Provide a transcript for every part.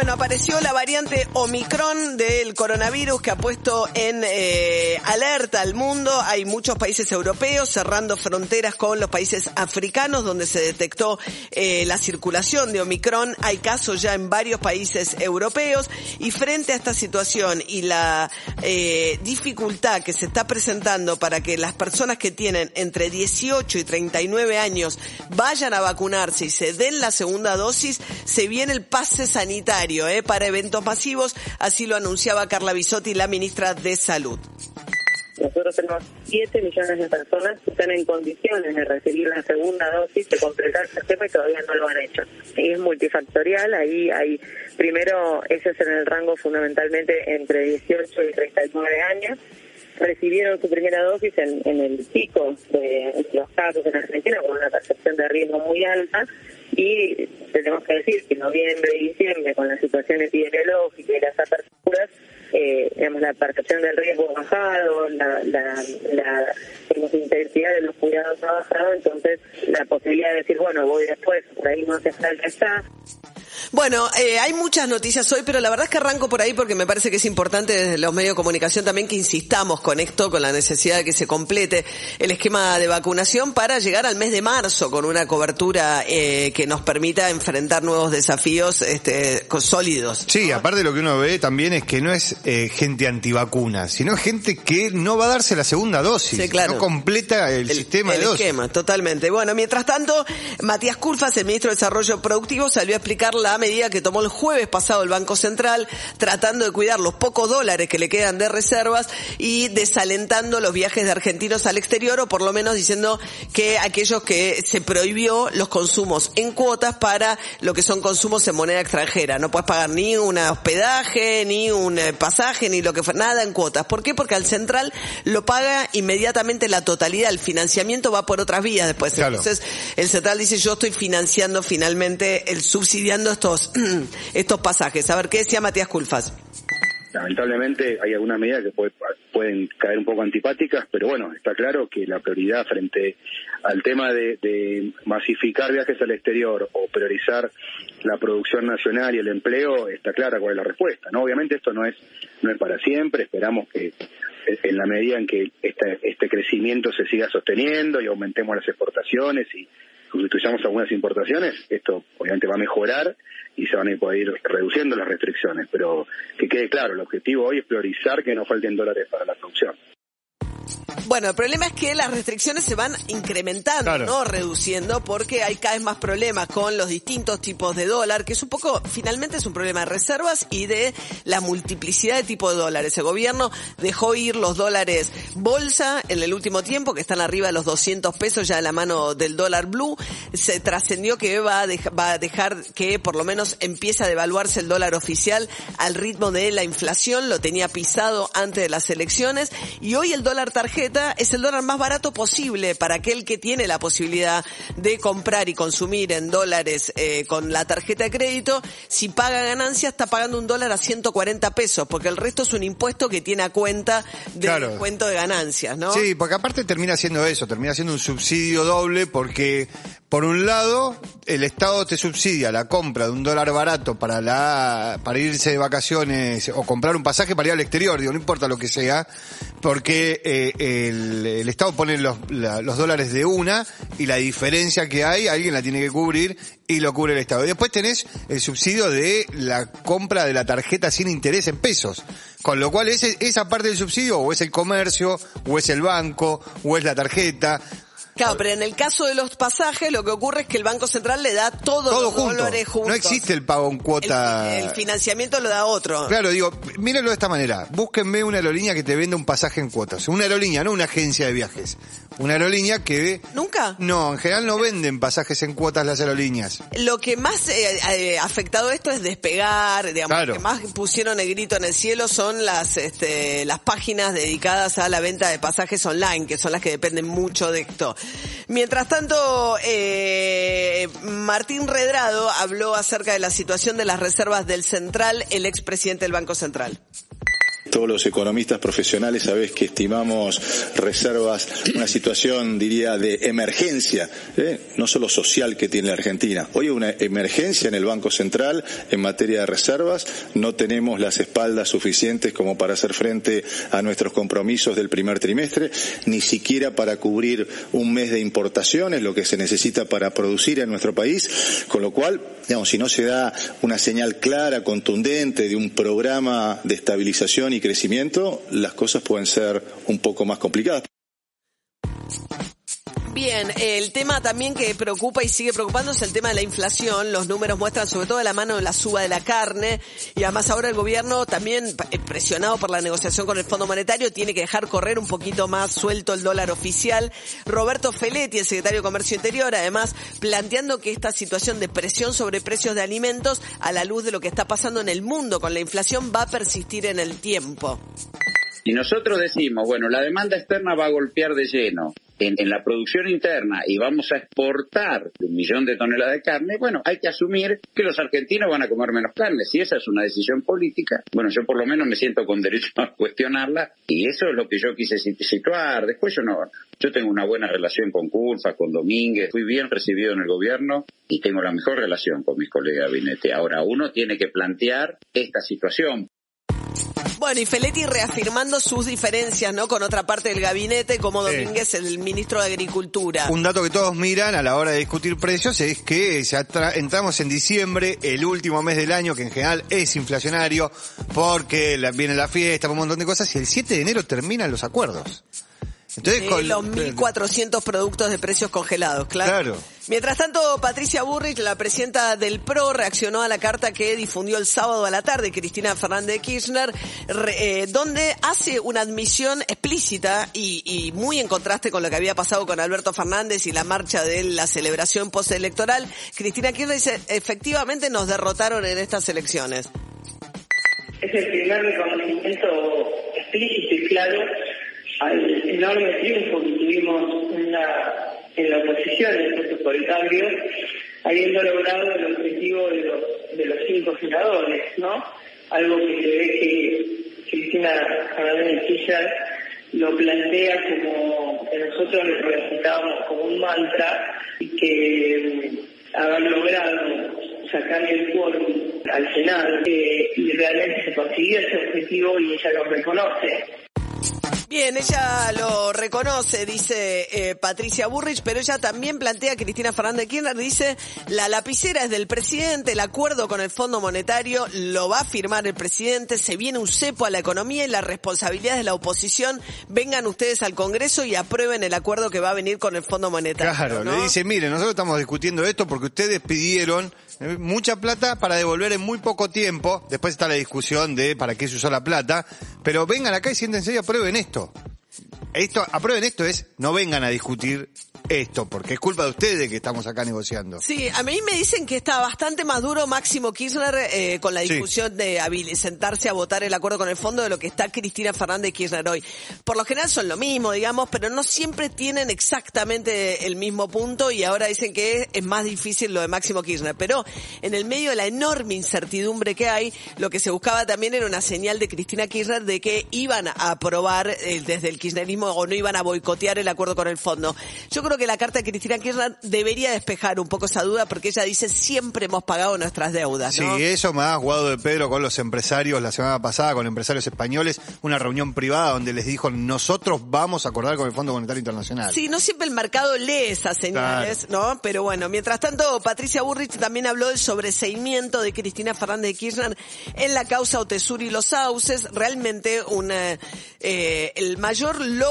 Bueno, apareció la variante Omicron del coronavirus que ha puesto en eh, alerta al mundo. Hay muchos países europeos cerrando fronteras con los países africanos donde se detectó eh, la circulación de Omicron. Hay casos ya en varios países europeos y frente a esta situación y la eh, dificultad que se está presentando para que las personas que tienen entre 18 y 39 años vayan a vacunarse y se den la segunda dosis, se viene el pase sanitario ¿eh? para eventos masivos, así lo anunciaba Carla Bisotti, la ministra de Salud. Nosotros tenemos 7 millones de personas que están en condiciones de recibir la segunda dosis, de completar el sistema y todavía no lo han hecho. Y es multifactorial, ahí hay, primero, ese es en el rango fundamentalmente entre 18 y 39 años, recibieron su primera dosis en, en el pico de los casos en Argentina con una percepción de riesgo muy alta y tenemos que decir que noviembre y diciembre con la situación epidemiológica y las aperturas eh, digamos, la percepción del riesgo ha bajado, la, la, la intensidad de los cuidados ha bajado, entonces la posibilidad de decir, bueno, voy después, por ahí no hace falta está. Bueno, eh, hay muchas noticias hoy, pero la verdad es que arranco por ahí porque me parece que es importante desde los medios de comunicación también que insistamos con esto, con la necesidad de que se complete el esquema de vacunación para llegar al mes de marzo con una cobertura eh, que nos permita enfrentar nuevos desafíos este, sólidos. Sí, aparte de lo que uno ve también es que no es eh, gente antivacuna, sino gente que no va a darse la segunda dosis, sí, claro. no completa el, sistema el de dosis. esquema, totalmente. Bueno, mientras tanto, Matías Culfas, el ministro de Desarrollo Productivo, salió a explicar la medida que tomó el jueves pasado el Banco Central, tratando de cuidar los pocos dólares que le quedan de reservas y desalentando los viajes de argentinos al exterior, o por lo menos diciendo que aquellos que se prohibió los consumos en cuotas para lo que son consumos en moneda extranjera. No puedes pagar ni un hospedaje, ni un eh, pasaje, ni lo que fue, nada en cuotas. ¿Por qué? Porque al central lo paga inmediatamente la totalidad. El financiamiento va por otras vías después. Claro. Entonces, el central dice yo estoy financiando finalmente el subsidiando estos, pasajes. A ver, ¿qué decía Matías Culfas? Lamentablemente hay algunas medidas que puede- pueden caer un poco antipáticas, pero bueno, está claro que la prioridad frente al tema de, de masificar viajes al exterior o priorizar la producción nacional y el empleo, está clara cuál es la respuesta. ¿no? Obviamente esto no es, no es para siempre, esperamos que en la medida en que este, este crecimiento se siga sosteniendo y aumentemos las exportaciones y sustituyamos algunas importaciones, esto obviamente va a mejorar y se van a poder ir reduciendo las restricciones, pero que quede claro, el objetivo hoy es priorizar que no falten dólares para la producción. Bueno, el problema es que las restricciones se van incrementando, Claro. no reduciendo, porque hay cada vez más problemas con los distintos tipos de dólar, que es un poco, finalmente es un problema de reservas y de la multiplicidad de tipos de dólares. El gobierno dejó ir los dólares bolsa en el último tiempo, que están arriba de los 200 pesos ya de la mano del dólar blue. Se trascendió que va a, va a dejar que por lo menos empiece a devaluarse el dólar oficial al ritmo de la inflación, lo tenía pisado antes de las elecciones y hoy el dólar tarjeta es el dólar más barato posible para aquel que tiene la posibilidad de comprar y consumir en dólares eh, con la tarjeta de crédito. Si paga ganancia está pagando un dólar a 140 pesos porque el resto es un impuesto que tiene a cuenta del Claro. descuento de ganancias, ¿no? Sí, porque aparte termina siendo eso, termina siendo un subsidio doble porque por un lado el Estado te subsidia la compra de un dólar barato para la para irse de vacaciones o comprar un pasaje para ir al exterior, digo, no importa lo que sea, porque eh, el, el Estado pone los, la- los dólares de una y la diferencia que hay alguien la tiene que cubrir y lo cubre el Estado. Y después tenés el subsidio de la compra de la tarjeta sin interés en pesos. Con lo cual ese, esa parte del subsidio o es el comercio, o es el banco, o es la tarjeta. Claro, pero en el caso de los pasajes lo que ocurre es que el Banco Central le da todos Todo los junto. dólares juntos. No existe el pago en cuota. El, el financiamiento lo da otro. Claro, digo, mírenlo de esta manera. Búsquenme una aerolínea que te venda un pasaje en cuotas. Una aerolínea, no una agencia de viajes. una aerolínea que... ¿Nunca? No, en general no venden pasajes en cuotas las aerolíneas. Lo que más eh, eh, afectado esto es despegar, digamos, Claro. lo que más pusieron el grito en el cielo son las este, las páginas dedicadas a la venta de pasajes online, que son las que dependen mucho de esto. Mientras tanto, eh, Martín Redrado habló acerca de la situación de las reservas del Central, el expresidente del Banco Central. Todos los economistas profesionales sabés que estimamos reservas, una situación, diría, de emergencia, ¿eh? no solo social que tiene la Argentina. Hoy hay una emergencia en el Banco Central en materia de reservas. No tenemos las espaldas suficientes como para hacer frente a nuestros compromisos del primer trimestre, ni siquiera para cubrir un mes de importaciones, lo que se necesita para producir en nuestro país. Con lo cual, digamos, si no se da una señal clara, contundente de un programa de estabilización y crecimiento, las cosas pueden ser un poco más complicadas. Bien, el tema también que preocupa y sigue preocupando es el tema de la inflación. Los números muestran sobre todo la mano de la suba de la carne y además ahora el gobierno también eh, presionado por la negociación con el Fondo Monetario tiene que dejar correr un poquito más suelto el dólar oficial. Roberto Feletti, el secretario de Comercio Interior, además planteando que esta situación de presión sobre precios de alimentos a la luz de lo que está pasando en el mundo con la inflación va a persistir en el tiempo. Y nosotros decimos, bueno, la demanda externa va a golpear de lleno en, la producción interna y vamos a exportar un millón de toneladas de carne, bueno, hay que asumir que los argentinos van a comer menos carne. Si esa es una decisión política, bueno, yo por lo menos me siento con derecho a cuestionarla y eso es lo que yo quise situar. Después yo no, yo tengo una buena relación con Culfa, con Domínguez, fui bien recibido en el gobierno y tengo la mejor relación con mis colegas de gabinete. Ahora, uno tiene que plantear esta situación. Bueno, y Feletti reafirmando sus diferencias, ¿no? Con otra parte del gabinete, como. Domínguez, el ministro de Agricultura. Un dato que todos miran a la hora de discutir precios es que ya tra- entramos en diciembre, el último mes del año, que en general es inflacionario, porque viene la fiesta, un montón de cosas, y el 7 de enero terminan los acuerdos. Entonces, Eh, con los 1.400 productos de precios congelados, claro. Claro. Mientras tanto, Patricia Burrich, la presidenta del PRO, reaccionó a la carta que difundió el sábado a la tarde Cristina Fernández de Kirchner, re- eh, donde hace una admisión explícita y, y muy en contraste con lo que había pasado con Alberto Fernández y la marcha de la celebración postelectoral. Cristina Kirchner dice, efectivamente nos derrotaron en estas elecciones. Es el primer reconocimiento explícito y claro al enorme triunfo que tuvimos en la, en la oposición, en el proceso por el cambio, habiendo logrado el objetivo de los, de los cinco senadores, ¿no? Algo que se ve que Cristina Fernández de Kirchner lo plantea como que nosotros lo representábamos como un mantra y que mm, haber logrado sacar el quórum al Senado y realmente se consiguió ese objetivo y ella lo reconoce. Bien, ella lo reconoce, dice eh, Patricia Burrich, pero ella también plantea, Cristina Fernández de Kirchner, dice, la lapicera es del presidente, el acuerdo con el Fondo Monetario lo va a firmar el presidente, se viene un cepo a la economía y la responsabilidad de la oposición, vengan ustedes al Congreso y aprueben el acuerdo que va a venir con el Fondo Monetario. Claro, ¿no? le dice, mire, nosotros estamos discutiendo esto porque ustedes pidieron eh, mucha plata para devolver en muy poco tiempo. Después está la discusión de para qué se usó la plata. Pero vengan acá y siéntense y aprueben esto. Listo. Esto, aprueben esto es, no vengan a discutir esto, porque es culpa de ustedes que estamos acá negociando. Sí, a mí me dicen que está bastante más duro Máximo Kirchner eh, con la Sí. discusión de habil- sentarse a votar el acuerdo con el fondo de lo que está Cristina Fernández Kirchner hoy. Por lo general son lo mismo, digamos, pero no siempre tienen exactamente el mismo punto y ahora dicen que es más difícil lo de Máximo Kirchner. Pero en el medio de la enorme incertidumbre que hay, lo que se buscaba también era una señal de Cristina Kirchner de que iban a aprobar eh, desde el kirchnerismo o no iban a boicotear el acuerdo con el fondo. Yo creo que la carta de Cristina Kirchner debería despejar un poco esa duda porque ella dice siempre hemos pagado nuestras deudas, Sí, eso me ha jugado de Pedro con los empresarios la semana pasada, con empresarios españoles, una reunión privada donde les dijo, nosotros vamos a acordar con el Fondo Monetario Internacional. Sí, no siempre el mercado lee esas señales, ¿no? Pero bueno, mientras tanto, Patricia Burrich también habló del sobreseimiento de Cristina Fernández de Kirchner en la causa Otesur y los Sauces. Realmente un, eh, eh, el mayor logro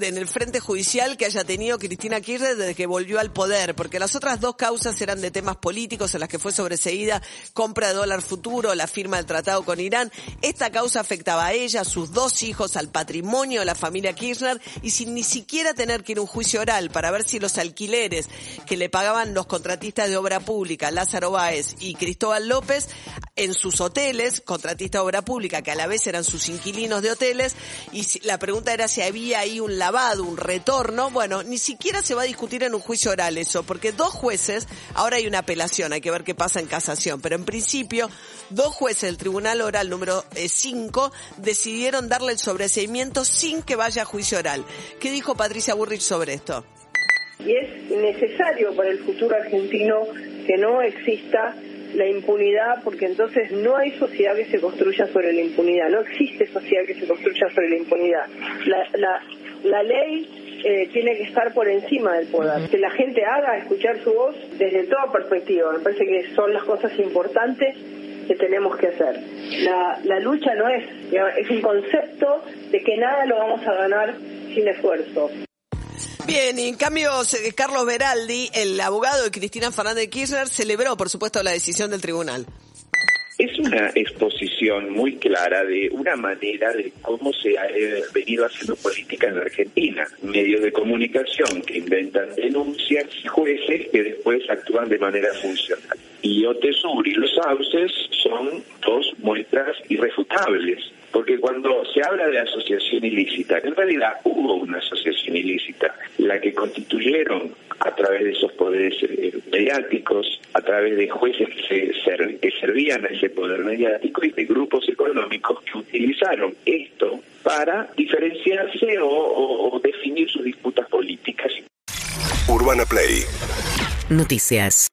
en el frente judicial que haya tenido Cristina Kirchner desde que volvió al poder, porque las otras dos causas eran de temas políticos en las que fue sobreseída compra de dólar futuro, la firma del tratado con Irán. Esta causa afectaba a ella, a sus dos hijos, al patrimonio de la familia Kirchner y sin ni siquiera tener que ir a un juicio oral para ver si los alquileres que le pagaban los contratistas de obra pública, Lázaro Báez y Cristóbal López, en sus hoteles, contratistas de obra pública que a la vez eran sus inquilinos de hoteles, y la pregunta era si había ahí un lavado, un retorno. Bueno, ni siquiera se va a discutir en un juicio oral eso, porque dos jueces, ahora hay una apelación, hay que ver qué pasa en casación, pero en principio, dos jueces del Tribunal Oral número 5 decidieron darle el sobreseimiento sin que vaya a juicio oral. ¿Qué dijo Patricia Burrich sobre esto? y es necesario para el futuro argentino que no exista la impunidad porque entonces no hay sociedad que se construya sobre la impunidad, no existe sociedad que se construya sobre la impunidad. La, la, la ley eh, tiene que estar por encima del poder. Que la gente haga escuchar su voz desde toda perspectiva, me parece que son las cosas importantes que tenemos que hacer. La, la lucha no es, es un concepto de que nada lo vamos a ganar sin esfuerzo. Bien, y en cambio, Carlos Beraldi, el abogado de Cristina Fernández de Kirchner, celebró, por supuesto, la decisión del tribunal. Es una exposición muy clara de una manera de cómo se ha eh, venido haciendo política en Argentina. Medios de comunicación que inventan denuncias y jueces que después actúan de manera funcional. Y Otesur y los Sauces son dos muestras irrefutables. Porque cuando se habla de asociación ilícita, en realidad hubo una asociación ilícita, la que constituyeron a través de esos poderes eh, mediáticos, a través de jueces que, se ser- que servían a ese poder mediático y de grupos económicos que utilizaron esto para diferenciarse o, o- o definir sus disputas políticas. Urbana Play Noticias.